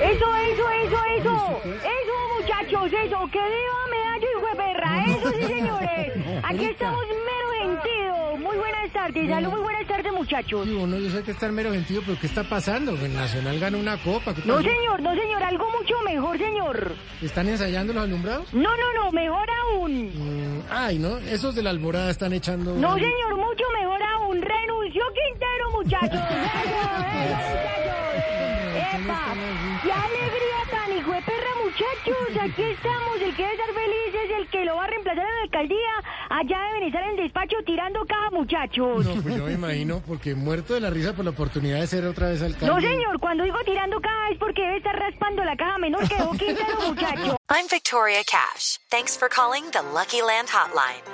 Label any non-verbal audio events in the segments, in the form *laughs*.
Eso, eso, eso, eso. Eso, muchachos, eso. Que viva medallo hijo de perra. Eso sí, señores. Aquí estamos mero sentido. Muy buenas tardes. Salud, muy buenas tardes, muchachos. Sí, bueno, yo sé que está mero sentido, pero ¿qué está pasando? El Nacional ganó una copa. ¿Qué No, señor, no, señor. Algo mucho mejor, señor. ¿Están ensayando los alumbrados? No, no, no. Mejor aún. Mm, ay, ¿no? Esos de la alborada están echando... No, señor. Mucho mejor aún. Renunció Quintero, muchachos. Eso, eso, muchachos. *laughs* Epa. ¡Qué alegría tan hijo de perra, muchachos! Aquí estamos. El que debe estar feliz es el que lo va a reemplazar en la alcaldía. Allá deben estar en el despacho tirando caja, muchachos. No, pues yo me imagino, porque muerto de la risa por la oportunidad de ser otra vez alcalde. No, señor, cuando digo tirando caja es porque debe estar raspando la caja menor que dejó Quintero, muchacho. I'm Victoria Cash. Thanks for calling the Lucky Land Hotline.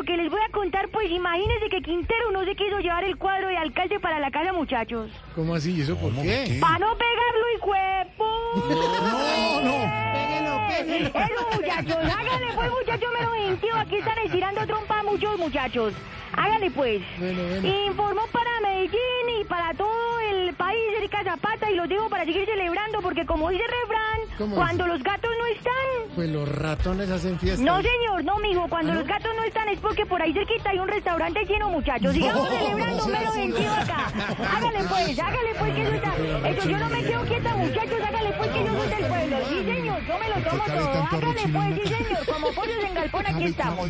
pues imagínense que Quintero no se quiso llevar el cuadro de alcalde para la casa, muchachos. ¿Cómo así? ¿Y eso por qué? ¡Para no pegarlo y cuerpo! No, no. Eso, muchachos, háganle pues, muchachos, menos gentío. Aquí están estirando trompa muchos muchachos. Háganle pues. Bueno, bueno. Informó para Medellín y para todo el país Erika Zapata y lo digo para seguir celebrando porque como dice el refrán, ¿Cómo cuando los gatos no están... Pues los ratones hacen fiesta. No, señor, no, mijo. Cuando ¿Ah, no? los gatos no están es porque por ahí cerquita hay un restaurante lleno, muchachos. Sigamos No, celebrando o sea, mero acá. Hágale pues, hágale pues que eso está... Eso yo no me quedo quieta, muchachos. Hágale pues que yo soy del pueblo. Sí, señor, yo me lo tomo todo. Hágale pues, sí, señor. Como pollos en galpón, aquí estamos.